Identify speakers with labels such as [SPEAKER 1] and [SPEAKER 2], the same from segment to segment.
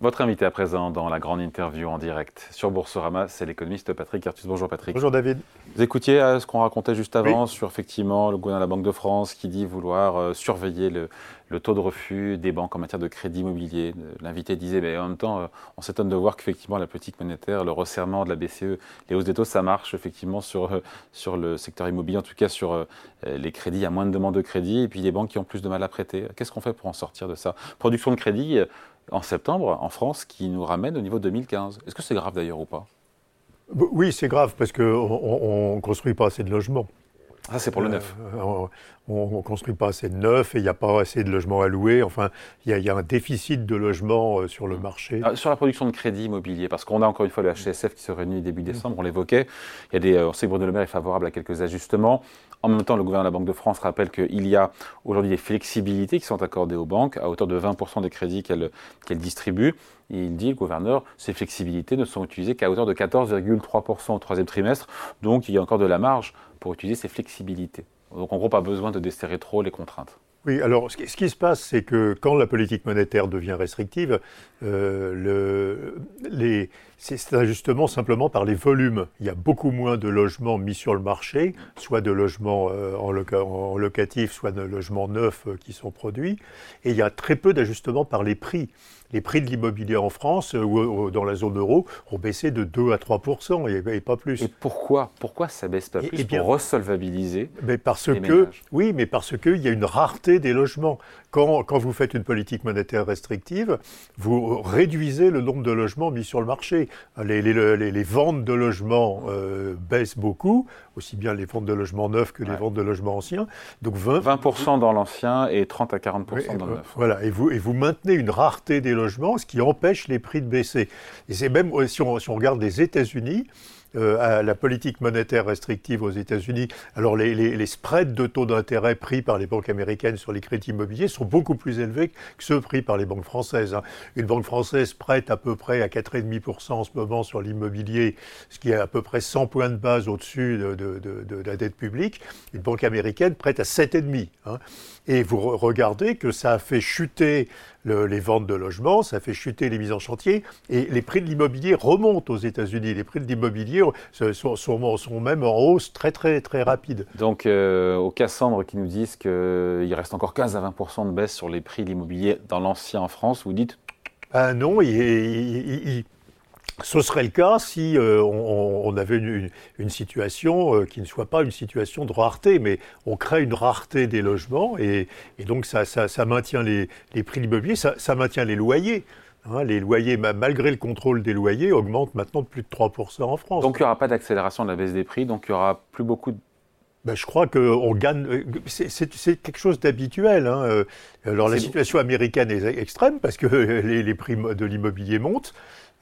[SPEAKER 1] Votre invité à présent dans la grande interview en direct sur Boursorama, c'est l'économiste Patrick Artus. Bonjour Patrick.
[SPEAKER 2] Bonjour David.
[SPEAKER 1] Vous écoutiez euh, ce qu'on racontait juste avant sur effectivement le gouvernement de la Banque de France qui dit vouloir euh, surveiller le, taux de refus des banques en matière de crédit immobilier. L'invité disait, mais en même temps, euh, on s'étonne de voir qu'effectivement la politique monétaire, le resserrement de la BCE, les hausses des taux, ça marche effectivement sur, sur le secteur immobilier, en tout cas sur les crédits, il y a moins de demandes de crédit et puis les banques qui ont plus de mal à prêter. Qu'est-ce qu'on fait pour en sortir de ça? Production de crédit en septembre en France qui nous ramène au niveau 2015. Est-ce que c'est grave d'ailleurs ou pas?
[SPEAKER 2] Oui, c'est grave parce qu'on ne construit pas assez de logements.
[SPEAKER 1] Ah, c'est pour le neuf.
[SPEAKER 2] Euh, on ne construit pas assez de neuf et il n'y a pas assez de logements à louer. Enfin, il y, a un déficit de logements euh, sur le marché.
[SPEAKER 1] Ah, sur la production de crédit immobilier, parce qu'on a encore une fois le HCSF qui se réunit début décembre, on l'évoquait. Il y a des, euh, on sait que Bruno Le Maire est favorable à quelques ajustements. En même temps, le gouvernement de la Banque de France rappelle qu'il y a aujourd'hui des flexibilités qui sont accordées aux banques à hauteur de 20% des crédits qu'elles distribuent. il dit, le gouverneur, ces flexibilités ne sont utilisées qu'à hauteur de 14,3% au troisième trimestre. Donc il y a encore de la marge pour utiliser ces flexibilités. Donc en gros, pas besoin de desserrer trop les contraintes.
[SPEAKER 2] Oui, alors ce qui, se passe, c'est que quand la politique monétaire devient restrictive, euh, c'est justement simplement par les volumes. Il y a beaucoup moins de logements mis sur le marché, soit de logements euh, en, locatif, soit de logements neufs euh, qui sont produits, et il y a très peu d'ajustements par les prix les prix de l'immobilier en France ou dans la zone euro ont baissé de 2 à 3% et, pas plus.
[SPEAKER 1] Et pourquoi Pourquoi ça baisse pas plus Pour resolvabiliser
[SPEAKER 2] mais parce que, Oui, mais parce qu'il y a une rareté des logements. Quand, quand, vous faites une politique monétaire restrictive, vous réduisez le nombre de logements mis sur le marché. Les, les, les, ventes de logements euh, baissent beaucoup, aussi bien les ventes de logements neufs que les ventes de logements anciens.
[SPEAKER 1] Donc 20%, 20 dans l'ancien et 30 à 40% dans le neuf.
[SPEAKER 2] Voilà, et vous, et vous maintenez une rareté des logements, ce qui empêche les prix de baisser. Et c'est même, si on, si on regarde les États-Unis, euh, à la politique monétaire restrictive aux États-Unis, alors les, les, spreads de taux d'intérêt pris par les banques américaines sur les crédits immobiliers sont beaucoup plus élevés que ceux pris par les banques françaises. Hein. Une banque française prête à peu près à 4,5% en ce moment sur l'immobilier, ce qui est à peu près 100 points de base au-dessus de, de, de, la dette publique. Une banque américaine prête à 7,5%. Hein. Et vous regardez que ça a fait chuter les ventes de logements, ça fait chuter les mises en chantier, et les prix de l'immobilier remontent aux États-Unis. Les prix de l'immobilier sont, sont, même en hausse très très très rapide.
[SPEAKER 1] Donc euh, aux Cassandre qui nous disent qu'il reste encore 15 à 20% de baisse sur les prix de l'immobilier dans l'ancien en France, vous dites
[SPEAKER 2] ah non, il, ce serait le cas si euh, on, avait une, situation euh, qui ne soit pas une situation de rareté, mais on crée une rareté des logements et, donc ça, maintient les, prix de l'immobilier, ça, maintient les loyers. Hein. les loyers, malgré le contrôle des loyers, augmentent maintenant de plus de 3% en France.
[SPEAKER 1] Donc il n'y aura pas d'accélération de la baisse des prix, donc il n'y aura plus beaucoup de
[SPEAKER 2] ben, je crois qu'on gagne. Euh, c'est quelque chose d'habituel. Hein. Alors la situation américaine est extrême parce que les prix de l'immobilier montent.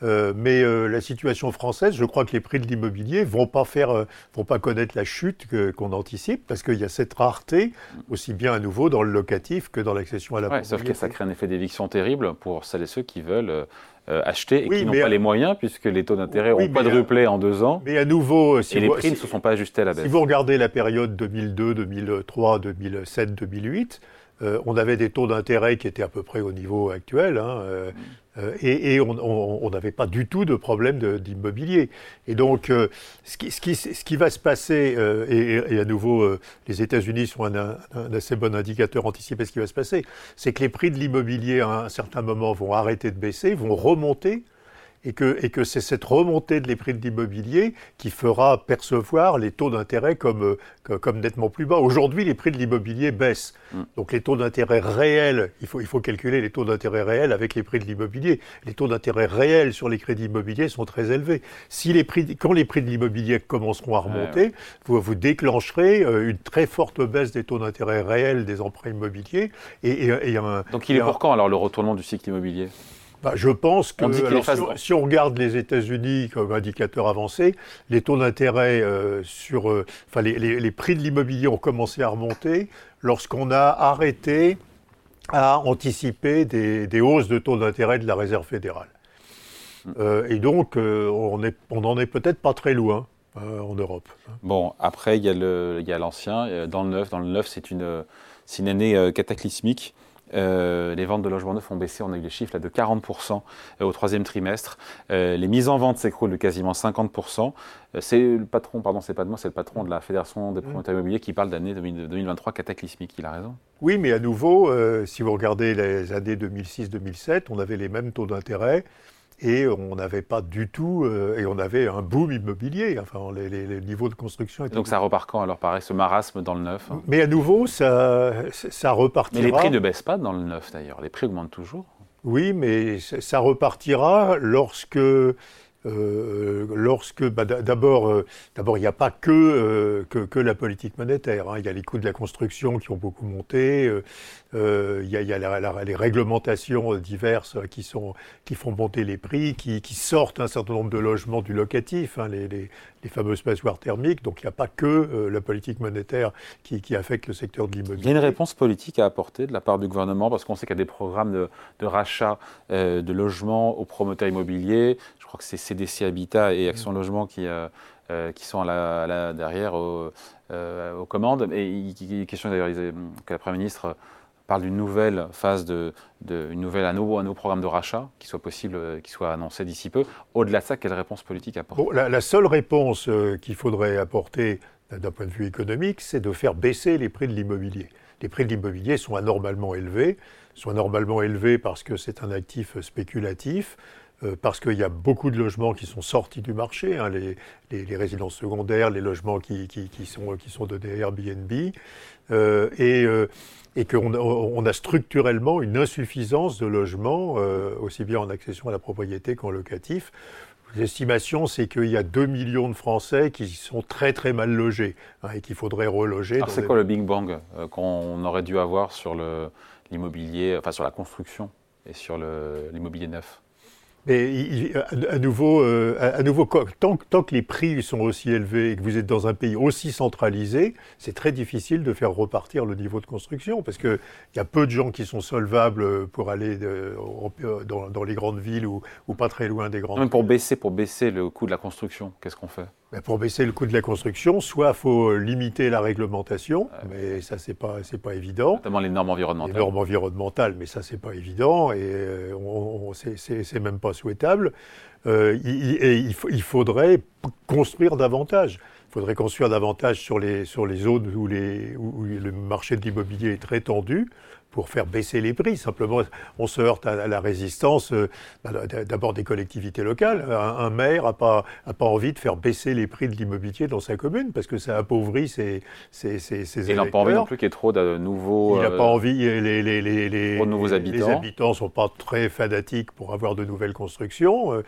[SPEAKER 2] Euh, mais euh, la situation française, je crois que les prix de l'immobilier vont pas faire, euh, vont pas connaître la chute qu'on anticipe, parce qu'il y a cette rareté, aussi bien à nouveau dans le locatif que dans l'accession à la
[SPEAKER 1] ouais, Sauf que ça crée un effet d'éviction terrible pour celles et ceux qui veulent acheter et qui n'ont pas les moyens, puisque les taux d'intérêt pas de en deux ans.
[SPEAKER 2] Mais à nouveau,
[SPEAKER 1] si et les prix ne se sont pas ajustés à la baisse.
[SPEAKER 2] Si vous regardez la période 2002, 2003, 2007, 2008, on avait des taux d'intérêt qui étaient à peu près au niveau actuel. Hein, euh, et, on n'avait pas du tout de problème d'immobilier. Et donc, euh, ce, qui, ce, qui, ce, qui, va se passer, euh, et, à nouveau, les États-Unis sont un, assez bon indicateur anticipé ce qui va se passer, c'est que les prix de l'immobilier à un certain moment vont arrêter de baisser, vont remonter et que, et que c'est cette remontée des prix de l'immobilier qui fera percevoir les taux d'intérêt comme, euh, comme nettement plus bas. Aujourd'hui, les prix de l'immobilier baissent. Mm. Donc les taux d'intérêt réels, il faut, il faut calculer les taux d'intérêt réels avec les prix de l'immobilier. Les taux d'intérêt réels sur les crédits immobiliers sont très élevés. Si les prix, quand les prix de l'immobilier commenceront à remonter, vous, vous déclencherez euh, une très forte baisse des taux d'intérêt réels des emprunts immobiliers. Et, et,
[SPEAKER 1] Donc il est pour quand alors le retournement du cycle immobilier?
[SPEAKER 2] Bah, je pense que si, on, regarde les États-Unis comme indicateur avancé, les taux d'intérêt euh, sur, euh, enfin les, prix de l'immobilier ont commencé à remonter lorsqu'on a arrêté à anticiper des, hausses de taux d'intérêt de la Réserve fédérale. Hmm. Euh, et donc, on n'en est peut-être pas très loin en Europe.
[SPEAKER 1] Bon, après, il y a l'ancien, dans le neuf. Dans le neuf, c'est une, une année cataclysmique les ventes de logements neufs ont baissé, on a eu les chiffres là, de 40% au troisième trimestre. les mises en vente s'écroulent de quasiment 50%. c'est le patron, pardon, c'est pas de moi, c'est le patron de la Fédération des promoteurs immobiliers qui parle d'année 2023 cataclysmique. Il a raison.
[SPEAKER 2] Oui, mais à nouveau, si vous regardez les années 2006-2007, on avait les mêmes taux d'intérêt et on n'avait pas du tout, euh, et on avait un boom immobilier, enfin les, niveaux de construction étaient...
[SPEAKER 1] Donc ça repart quand alors pareil, ce marasme dans le neuf
[SPEAKER 2] hein Mais à nouveau, ça, ça repartira...
[SPEAKER 1] Mais les prix ne baissent pas dans le neuf d'ailleurs, les prix augmentent toujours.
[SPEAKER 2] Oui, mais ça repartira lorsque euh, lorsque, bah, d'abord, euh, d'abord, il n'y a pas que, que, la politique monétaire. Hein. Il y a les coûts de la construction qui ont beaucoup monté. Euh, il y a, y a les réglementations diverses qui, sont, qui font monter les prix, qui, qui sortent un certain nombre de logements du locatif, hein, les, les, les, fameuses passoires thermiques. Donc il n'y a pas que euh, la politique monétaire qui, qui, affecte le secteur de l'immobilier.
[SPEAKER 1] Il y a une réponse politique à apporter de la part du gouvernement, parce qu'on sait qu'il y a des programmes de, de rachat euh, de logements aux promoteurs immobiliers. Je crois que c'est CDC Habitat et Action mmh. Logement qui... qui sont à la, derrière aux commandes. Et il, question d'ailleurs que la Première ministre parle d'une nouvelle phase, de, une nouvelle, un, nouveau, programme de rachat qui soit possible, euh, qui soit annoncé d'ici peu. Au-delà de ça, quelle réponse politique apporter
[SPEAKER 2] la, seule réponse euh, qu'il faudrait apporter d'un point de vue économique, c'est de faire baisser les prix de l'immobilier. Les prix de l'immobilier sont anormalement élevés, sont anormalement élevés parce que c'est un actif spéculatif, parce qu'il y a beaucoup de logements qui sont sortis du marché, hein, les, les, résidences secondaires, les logements qui, qui, qui sont, qui sont donnés Airbnb, euh, et, euh, et qu'on a, on a structurellement une insuffisance de logements, euh, aussi bien en accession à la propriété qu'en locatif. L'estimation, c'est qu'il y a 2 millions de Français qui sont très très mal logés hein, et qu'il faudrait reloger.
[SPEAKER 1] Alors c'est quoi le Big Bang qu'on aurait dû avoir sur l'immobilier, enfin sur la construction et sur l'immobilier neuf?
[SPEAKER 2] Mais à nouveau, euh, à nouveau tant, tant, que les prix sont aussi élevés et que vous êtes dans un pays aussi centralisé, c'est très difficile de faire repartir le niveau de construction parce qu'il y a peu de gens qui sont solvables pour aller dans, dans, les grandes villes ou, ou, pas très loin des grandes.
[SPEAKER 1] Même pour baisser, pour baisser le coût de la construction, qu'est-ce qu'on fait?
[SPEAKER 2] Pour baisser le coût de la construction, soit il faut limiter la réglementation, mais ça c'est pas c'est pas évident.
[SPEAKER 1] Notamment les normes environnementales.
[SPEAKER 2] Les normes environnementales, mais ça c'est pas évident et euh, on, c'est même pas souhaitable. Euh, il, il, faudrait construire davantage. Il faudrait construire davantage sur les sur les zones où les où le marché de l'immobilier est très tendu pour faire baisser les prix. Simplement, on se heurte à la résistance euh, bah, d'abord des collectivités locales. Un, maire n'a pas, a pas envie de faire baisser les prix de l'immobilier dans sa commune parce que ça appauvrit ses, ses, ses, ses
[SPEAKER 1] Il n'a pas envie non plus qu'il y ait trop de nouveaux...
[SPEAKER 2] Il n'a pas euh, envie, les, les, les, les,
[SPEAKER 1] nouveaux habitants.
[SPEAKER 2] Les habitants ne sont pas très fanatiques pour avoir de nouvelles constructions. Euh,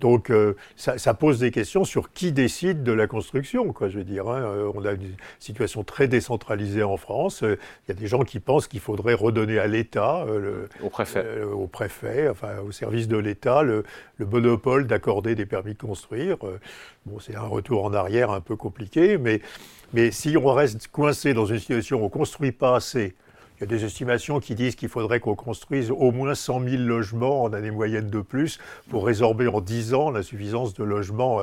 [SPEAKER 2] donc ça, ça, pose des questions sur qui décide de la construction, quoi, je veux dire. Hein. On a une situation très décentralisée en France. Il y a des gens qui pensent qu'il faudrait redonner à l'État,
[SPEAKER 1] euh, au préfet,
[SPEAKER 2] euh, au préfet, enfin au service de l'État, le, monopole d'accorder des permis de construire. Euh, bon, c'est un retour en arrière un peu compliqué, mais, mais si on reste coincé dans une situation où on ne construit pas assez, il y a des estimations qui disent qu'il faudrait qu'on construise au moins 100 000 logements en année moyenne de plus pour résorber en 10 ans l'insuffisance de logements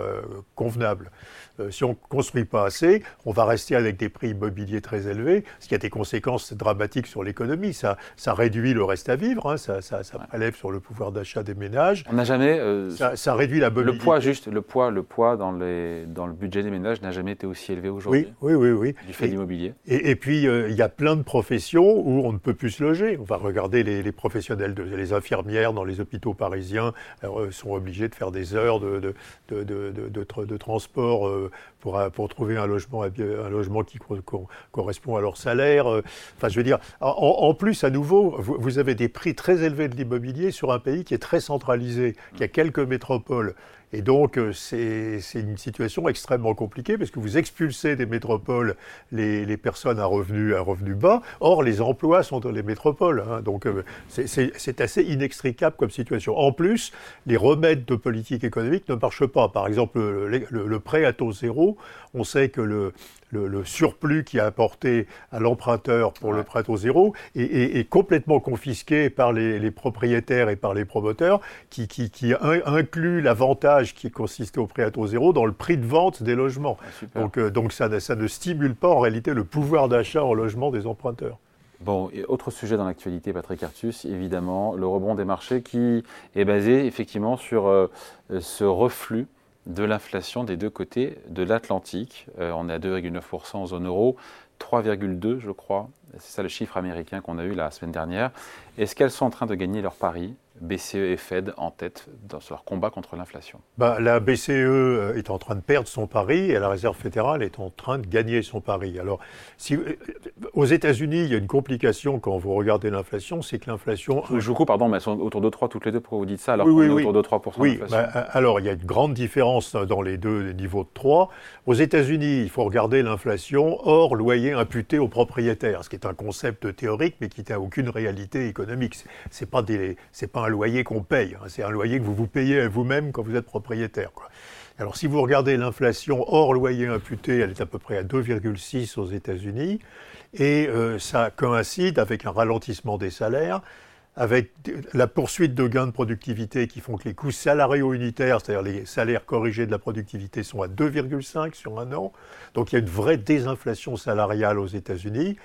[SPEAKER 2] convenables. Euh, si on ne construit pas assez, on va rester avec des prix immobiliers très élevés, ce qui a des conséquences dramatiques sur l'économie. Ça, ça réduit le reste à vivre, hein, ça, ça, ça prélève sur le pouvoir d'achat des ménages.
[SPEAKER 1] On n'a jamais. Euh,
[SPEAKER 2] ça, réduit la mobilité.
[SPEAKER 1] Le poids, juste, le poids, le poids dans, les, dans le budget des ménages n'a jamais été aussi élevé aujourd'hui.
[SPEAKER 2] Oui, oui, oui, oui.
[SPEAKER 1] Du fait de l'immobilier.
[SPEAKER 2] Et, puis, euh, il y a plein de professions où on ne peut plus se loger. On va regarder les, professionnels, les infirmières dans les hôpitaux parisiens sont obligés de faire des heures de, transport pour, euh, pour trouver un logement, qui correspond à leur salaire. Euh, en, plus, à nouveau, vous, avez des prix très élevés de l'immobilier sur un pays qui est très centralisé, qui a quelques métropoles. Et donc, euh, c'est une situation extrêmement compliquée parce que vous expulsez des métropoles les, les personnes à revenus, à revenus bas. Or, les emplois sont dans les métropoles. Hein, donc, c'est assez inextricable comme situation. En plus, les remèdes de politique économique ne marchent pas. Par exemple, le, le prêt à taux zéro, on sait que le, le, surplus qui a apporté à l'emprunteur pour le prêt au zéro est, complètement confisqué par les, propriétaires et par les promoteurs, qui, qui, inclut l'avantage qui consistait au prêt à taux zéro dans le prix de vente des logements. Ah, donc, euh, donc ça, ça ne stimule pas en réalité le pouvoir d'achat en logement des emprunteurs.
[SPEAKER 1] Bon, et autre sujet dans l'actualité, Patrick Artus, évidemment, le rebond des marchés qui est basé effectivement sur euh, ce reflux de l'inflation des deux côtés de l'Atlantique. Euh, on est à 2,9% en zone euro, 3,2 je crois, c'est ça le chiffre américain qu'on a eu la semaine dernière. Est-ce qu'elles sont en train de gagner leur pari BCE et Fed en tête dans leur combat contre l'inflation?
[SPEAKER 2] Bah, La BCE euh, est en train de perdre son pari et la Réserve fédérale est en train de gagner son pari. Alors, si, euh, aux États-Unis, il y a une complication quand vous regardez l'inflation, c'est que l'inflation.
[SPEAKER 1] Je vous coupe, pardon, mais elles sont autour de 3 toutes les deux, pourquoi vous dites ça alors oui, qu'on est autour de 3
[SPEAKER 2] Oui, bah, alors il y a une grande différence dans les deux niveaux de 3. Aux États-Unis, il faut regarder l'inflation hors loyer imputé aux propriétaires, ce qui est un concept théorique mais qui n'a aucune réalité économique. C'est pas des, c'est pas un loyer qu'on paye, hein. c'est un loyer que vous vous payez vous-même quand vous êtes propriétaire. Alors si vous regardez l'inflation hors loyer imputé, elle est à peu près à 2,6 aux États-Unis, et euh, ça coïncide avec un ralentissement des salaires, avec la poursuite de gains de productivité qui font que les coûts salariaux unitaires, c'est-à-dire les salaires corrigés de la productivité, sont à 2,5 sur un an. Donc il y a une vraie désinflation salariale aux États-Unis.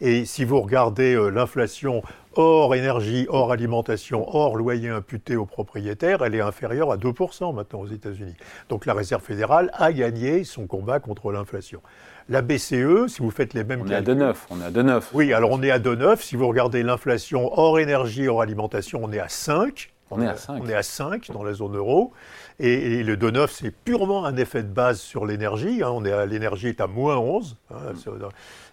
[SPEAKER 2] Et si vous regardez euh, l'inflation hors énergie, hors alimentation, hors loyer imputé aux propriétaires, elle est inférieure à 2% maintenant aux États-Unis. Donc la Réserve fédérale a gagné son combat contre l'inflation. La BCE, si vous faites les mêmes
[SPEAKER 1] on est à 2,9. On est à 2,9.
[SPEAKER 2] Oui, alors on est à 2,9. Si vous regardez l'inflation hors énergie, hors alimentation, on est à 5.
[SPEAKER 1] On est à 5.
[SPEAKER 2] On est à 5 dans la zone euro. Et, le 2,9, c'est purement un effet de base sur l'énergie. Hein. l'énergie est à moins 11. Hein,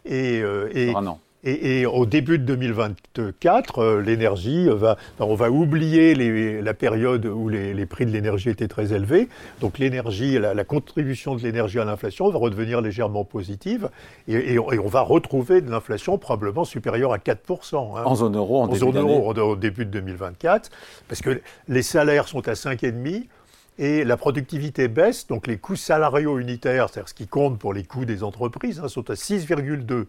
[SPEAKER 1] et, euh, et, un an.
[SPEAKER 2] Et, au début de 2024, euh, l'énergie va, on va oublier la période où les, prix de l'énergie étaient très élevés. Donc l'énergie, la, contribution de l'énergie à l'inflation va redevenir légèrement positive, et, on va retrouver de l'inflation probablement supérieure à 4%.
[SPEAKER 1] Hein. En zone euro, en, zone euro
[SPEAKER 2] au début de 2024, parce que les salaires sont à 5,5 et la productivité baisse, donc les coûts salariaux unitaires, c'est-à-dire ce qui compte pour les coûts des entreprises, hein, sont à 6,2.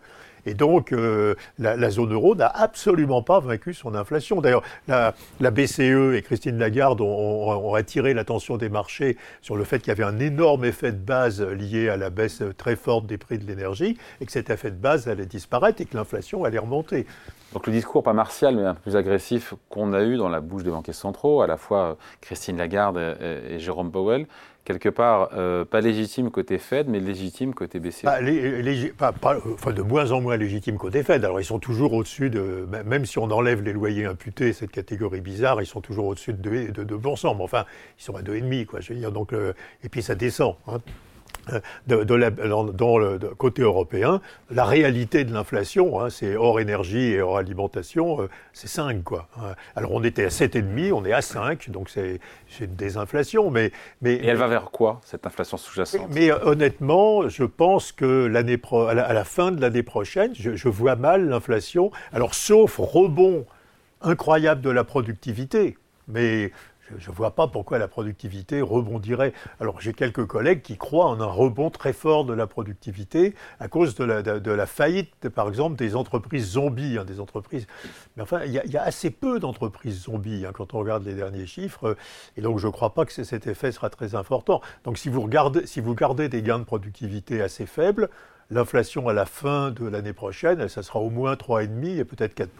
[SPEAKER 2] Et donc, euh, la, zone euro n'a absolument pas vaincu son inflation. D'ailleurs, la, BCE et Christine Lagarde ont, attiré l'attention des marchés sur le fait qu'il y avait un énorme effet de base lié à la baisse très forte des prix de l'énergie, et que cet effet de base allait disparaître et que l'inflation allait remonter.
[SPEAKER 1] Donc le discours pas martial, mais un peu plus agressif qu'on a eu dans la bouche des banquiers centraux, à la fois Christine Lagarde et Jérôme Powell, quelque part, euh, pas légitime côté Fed, mais légitime côté BCE
[SPEAKER 2] enfin, De moins en moins légitime côté Fed. Alors, ils sont toujours au-dessus de. Même si on enlève les loyers imputés, cette catégorie bizarre, ils sont toujours au-dessus de 2%, de 2%. Mais enfin, ils sont à 2,5%, quoi. Je veux dire, donc, et puis ça descend. Hein de, dans le côté européen, la réalité de l'inflation, hein, c'est hors énergie et hors alimentation, euh, c'est 5. Quoi. Alors on était à 7,5, on est à 5, donc c'est une désinflation. Mais, mais,
[SPEAKER 1] et elle va vers quoi, cette inflation sous-jacente?
[SPEAKER 2] Mais, euh, honnêtement, je pense que pro, à, la, fin de l'année prochaine, je, je vois mal l'inflation, alors sauf rebond incroyable de la productivité. Mais je ne vois pas pourquoi la productivité rebondirait. Alors j'ai quelques collègues qui croient en un rebond très fort de la productivité à cause de la, faillite, par exemple, des entreprises zombies, hein, des entreprises. Mais enfin, il y, a assez peu d'entreprises zombies hein, quand on regarde les derniers chiffres, et donc je ne crois pas que cet effet sera très important. Donc si vous regardez, si vous gardez des gains de productivité assez faibles, l'inflation à la fin de l'année prochaine, ça sera au moins 3,5 et peut-être 4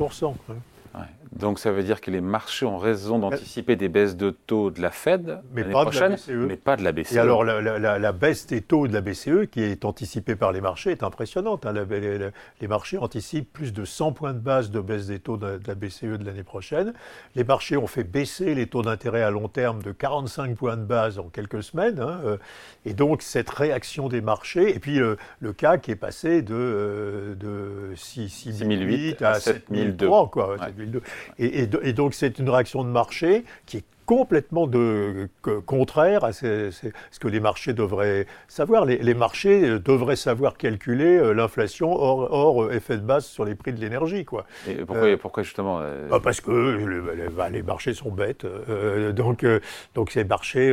[SPEAKER 1] donc ça veut dire que les marchés ont raison d'anticiper des baisses de taux de la Fed mais pas prochaine, de la BCE. mais pas de la BCE.
[SPEAKER 2] Et alors la, baisse des taux de la BCE qui est anticipée par les marchés est impressionnante. Hein. les, marchés anticipent plus de 100 points de base de baisse des taux de, la BCE de l'année prochaine. Les marchés ont fait baisser les taux d'intérêt à long terme de 45 points de base en quelques semaines. Hein, euh. et donc cette réaction des marchés, et puis le, CAC est passé de, euh, de 6, 008 à 7003, quoi. Et, donc c'est une réaction de marché qui est complètement de, contraire à ce, que les marchés devraient savoir. Les, marchés devraient savoir calculer euh, l'inflation hors, euh, effet de base sur les prix de l'énergie. Quoi.
[SPEAKER 1] Et pourquoi, euh, pourquoi justement
[SPEAKER 2] bah, Parce que bah, les marchés sont bêtes. donc, donc ces marchés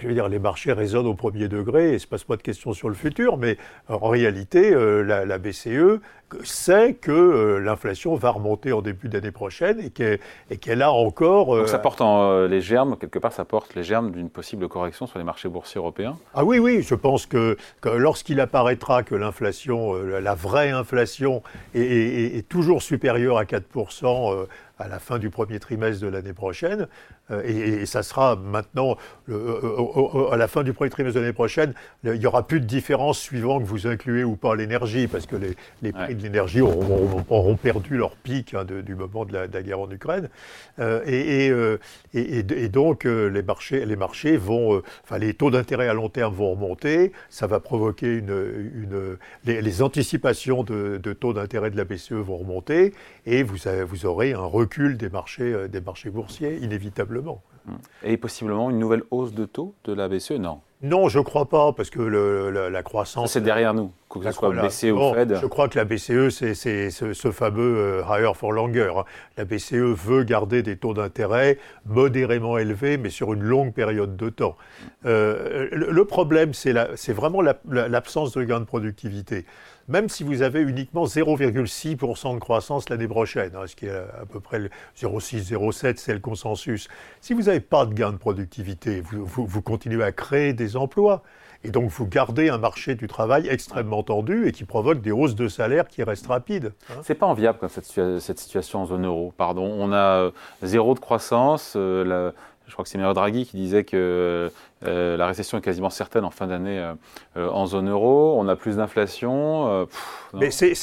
[SPEAKER 2] je veux dire, les marchés résonnent au premier degré et il ne se passe pas de questions sur le futur, mais en réalité, euh, la, BCE sait que euh, l'inflation va remonter en début d'année prochaine et qu'elle a encore.
[SPEAKER 1] Donc ça porte en, les germes, quelque part, ça porte les germes d'une possible correction sur les marchés boursiers européens?
[SPEAKER 2] Ah oui, oui, je pense que, lorsqu'il apparaîtra que l'inflation, euh, la vraie inflation, est, toujours supérieure à 4%, à la fin du premier trimestre de l'année prochaine. Euh, et, ça sera maintenant, à la fin du premier trimestre de l'année prochaine, il n'y aura plus de différence suivant que vous incluez ou pas l'énergie, parce que les, prix de l'énergie auront, perdu leur pic hein, du moment de la, guerre en Ukraine. Euh, euh, et, donc, les marchés, les marchés vont, enfin, les taux d'intérêt à long terme vont remonter, ça va provoquer une. les, anticipations de, taux d'intérêt de la BCE vont remonter, et vous, vous aurez un recul des marchés, des marchés boursiers, inévitablement.
[SPEAKER 1] Et possiblement une nouvelle hausse de taux de la BCE? Non.
[SPEAKER 2] Non, je ne crois pas, parce que la, croissance.
[SPEAKER 1] C'est derrière nous, que ce soit BCE ou Fed.
[SPEAKER 2] Je crois que la BCE, c'est ce, fameux euh, higher for longer. Hein. La BCE veut garder des taux d'intérêt modérément élevés, mais sur une longue période de temps. Euh, le, problème, c'est vraiment l'absence de gain de productivité même si vous avez uniquement 0,6% de croissance l'année prochaine, hein, ce qui est à peu près 0,6, 0,7, c'est le consensus. Si vous n'avez pas de gain de productivité, vous, continuez à créer des emplois. Et donc, vous gardez un marché du travail extrêmement tendu et qui provoque des hausses de salaire qui restent rapides.
[SPEAKER 1] Hein. C'est pas enviable cette, cette, situation en zone euro. Pardon, on a euh, zéro de croissance. Euh, je crois que c'est Mario Draghi qui disait que euh, la récession est quasiment certaine en fin d'année euh, euh, en zone euro. On a plus d'inflation.
[SPEAKER 2] Mais c'est,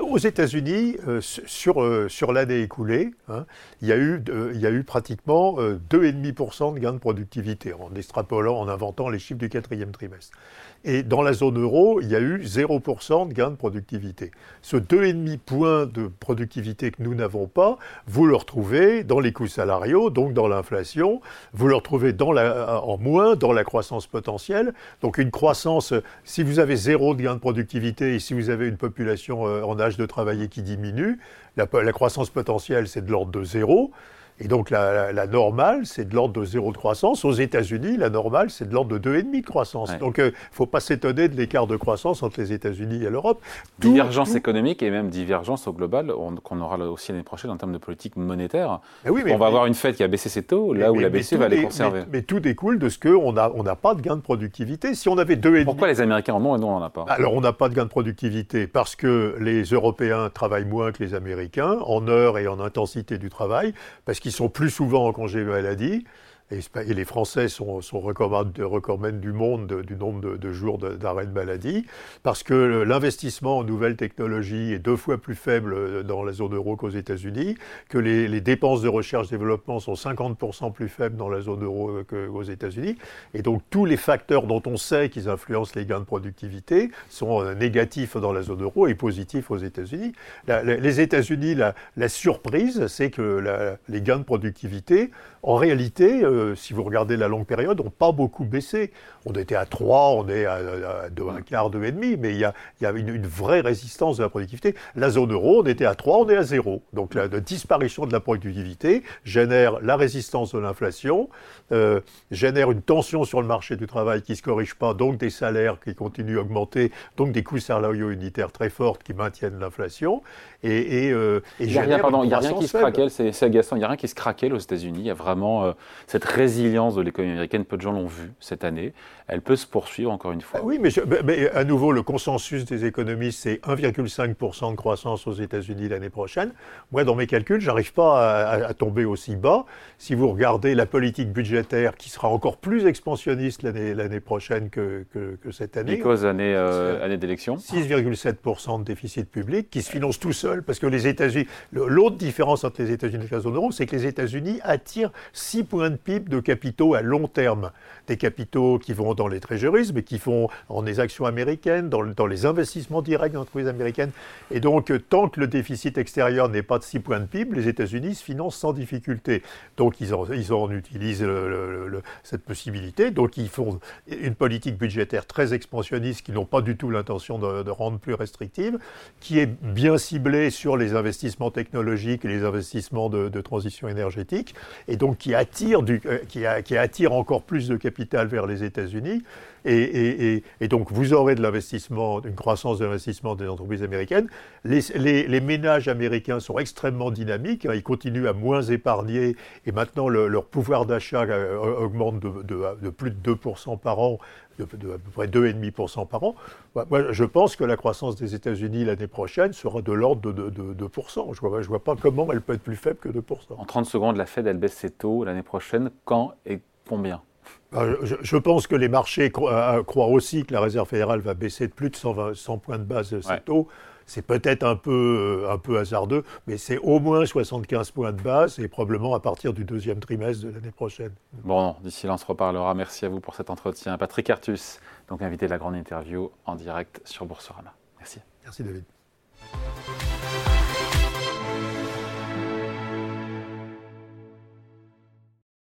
[SPEAKER 2] aux États-Unis, sur, sur l'année écoulée, hein, il, y a eu, il y a eu pratiquement 2,5% de gain de productivité en extrapolant, en inventant les chiffres du quatrième trimestre. Et dans la zone euro, il y a eu 0% de gain de productivité. Ce 2,5 points de productivité que nous n'avons pas, vous le retrouvez dans les coûts salariaux, donc dans l'inflation, vous le retrouvez dans la, en moins dans la croissance potentielle. Donc une croissance, si vous avez zéro de gain de productivité et si vous avez une population euh, en âge de travailler qui diminue, la, la croissance potentielle, c'est de l'ordre de zéro. Et donc la, normale, c'est de l'ordre de zéro de croissance. Aux États-Unis, la normale, c'est de l'ordre de 2,5 de croissance. Donc il euh, ne faut pas s'étonner de l'écart de croissance entre les États-Unis et l'Europe.
[SPEAKER 1] Divergence économique et même divergence au global qu'on aura aussi l'année prochaine en termes de politique monétaire. oui, mais, on va avoir une Fed qui a baissé ses taux, là où la BCE va les conserver.
[SPEAKER 2] Mais, tout découle de ce qu'on n'a on pas de gain de productivité. Si on avait 2,5...
[SPEAKER 1] Pourquoi les Américains en ont et nous on n'en a pas?
[SPEAKER 2] Alors on n'a pas de gain de productivité parce que les Européens travaillent moins que les Américains en heures et en intensité du travail, parce qu'ils sont plus souvent en congé maladie et, les Français sont, sont recordmen du monde du nombre de, jours d'arrêt de, maladie, parce que l'investissement en nouvelles technologies est deux fois plus faible dans la zone euro qu'aux États-Unis, que les, dépenses de recherche-développement sont 50% plus faibles dans la zone euro qu'aux États-Unis, et donc tous les facteurs dont on sait qu'ils influencent les gains de productivité sont euh, négatifs dans la zone euro et positifs aux États-Unis. Les États-Unis, la, surprise, c'est que les gains de productivité, en réalité, euh, si vous regardez la longue période, n'ont pas beaucoup baissé. On était à 3, on est à, 2, un quart, 2,5, mais il y a, il y a une, vraie résistance de la productivité. La zone euro, on était à 3, on est à 0. Donc la, disparition de la productivité génère la résistance de l'inflation, euh, génère une tension sur le marché du travail qui ne se corrige pas, donc des salaires qui continuent à augmenter, donc des coûts salariaux unitaires très forts qui maintiennent l'inflation.
[SPEAKER 1] Et, euh, il n'y a, rien, qui se craquelle, c'est agaçant, il n'y a rien qui se craquelle aux États-Unis. Il y a vraiment euh, cette résilience de l'économie américaine, peu de gens l'ont vu cette année. Elle peut se poursuivre encore une fois.
[SPEAKER 2] Oui, mais, mais, à nouveau, le consensus des économistes, c'est 1,5% de croissance aux États-Unis l'année prochaine. Moi, dans mes calculs, j'arrive pas à, tomber aussi bas. Si vous regardez la politique budgétaire qui sera encore plus expansionniste l'année prochaine que, que, cette année.
[SPEAKER 1] Et cause année, euh, année d'élection
[SPEAKER 2] 6,7% de déficit public qui se finance tout seul parce que les États-Unis. L'autre différence entre les États-Unis et la zone euro, c'est que les États-Unis attirent 6 points de PIB de capitaux à long terme. Des capitaux qui vont dans les trésoreries, mais qui font en les actions américaines, dans, dans les investissements directs dans l'entreprise américaine. Et donc, tant que le déficit extérieur n'est pas de 6 points de PIB, les États-Unis se financent sans difficulté. Donc, ils en, utilisent cette possibilité. Donc, ils font une politique budgétaire très expansionniste qui n'ont pas du tout l'intention de, rendre plus restrictive, qui est bien ciblée sur les investissements technologiques et les investissements de, transition énergétique, et donc qui attire, du, euh, qui, a, qui attire encore plus de capital vers les États-Unis Et, donc, vous aurez une croissance de l'investissement des entreprises américaines. Les, ménages américains sont extrêmement dynamiques. Hein. ils continuent à moins épargner. Et maintenant, leur pouvoir d'achat euh, augmente de, de, plus de 2% par an de, à peu près 2,5% par an. Moi, je pense que la croissance des États-Unis l'année prochaine sera de l'ordre de, 2%. Je ne vois, je vois pas comment elle peut être plus faible que 2%.
[SPEAKER 1] En 30 secondes, la Fed, elle baisse ses taux l'année prochaine. Quand et combien?
[SPEAKER 2] Bah, je, pense que les marchés euh, croient aussi que la Réserve fédérale va baisser de plus de 120, 100 points de base ses taux. C'est peut-être un peu, euh, un peu hasardeux, mais c'est au moins 75 points de base et probablement à partir du deuxième trimestre de l'année prochaine.
[SPEAKER 1] Bon, d'ici là, on se reparlera. Merci à vous pour cet entretien. Patrick Artus, donc invité de la grande interview en direct sur Boursorama. Merci.
[SPEAKER 2] Merci David.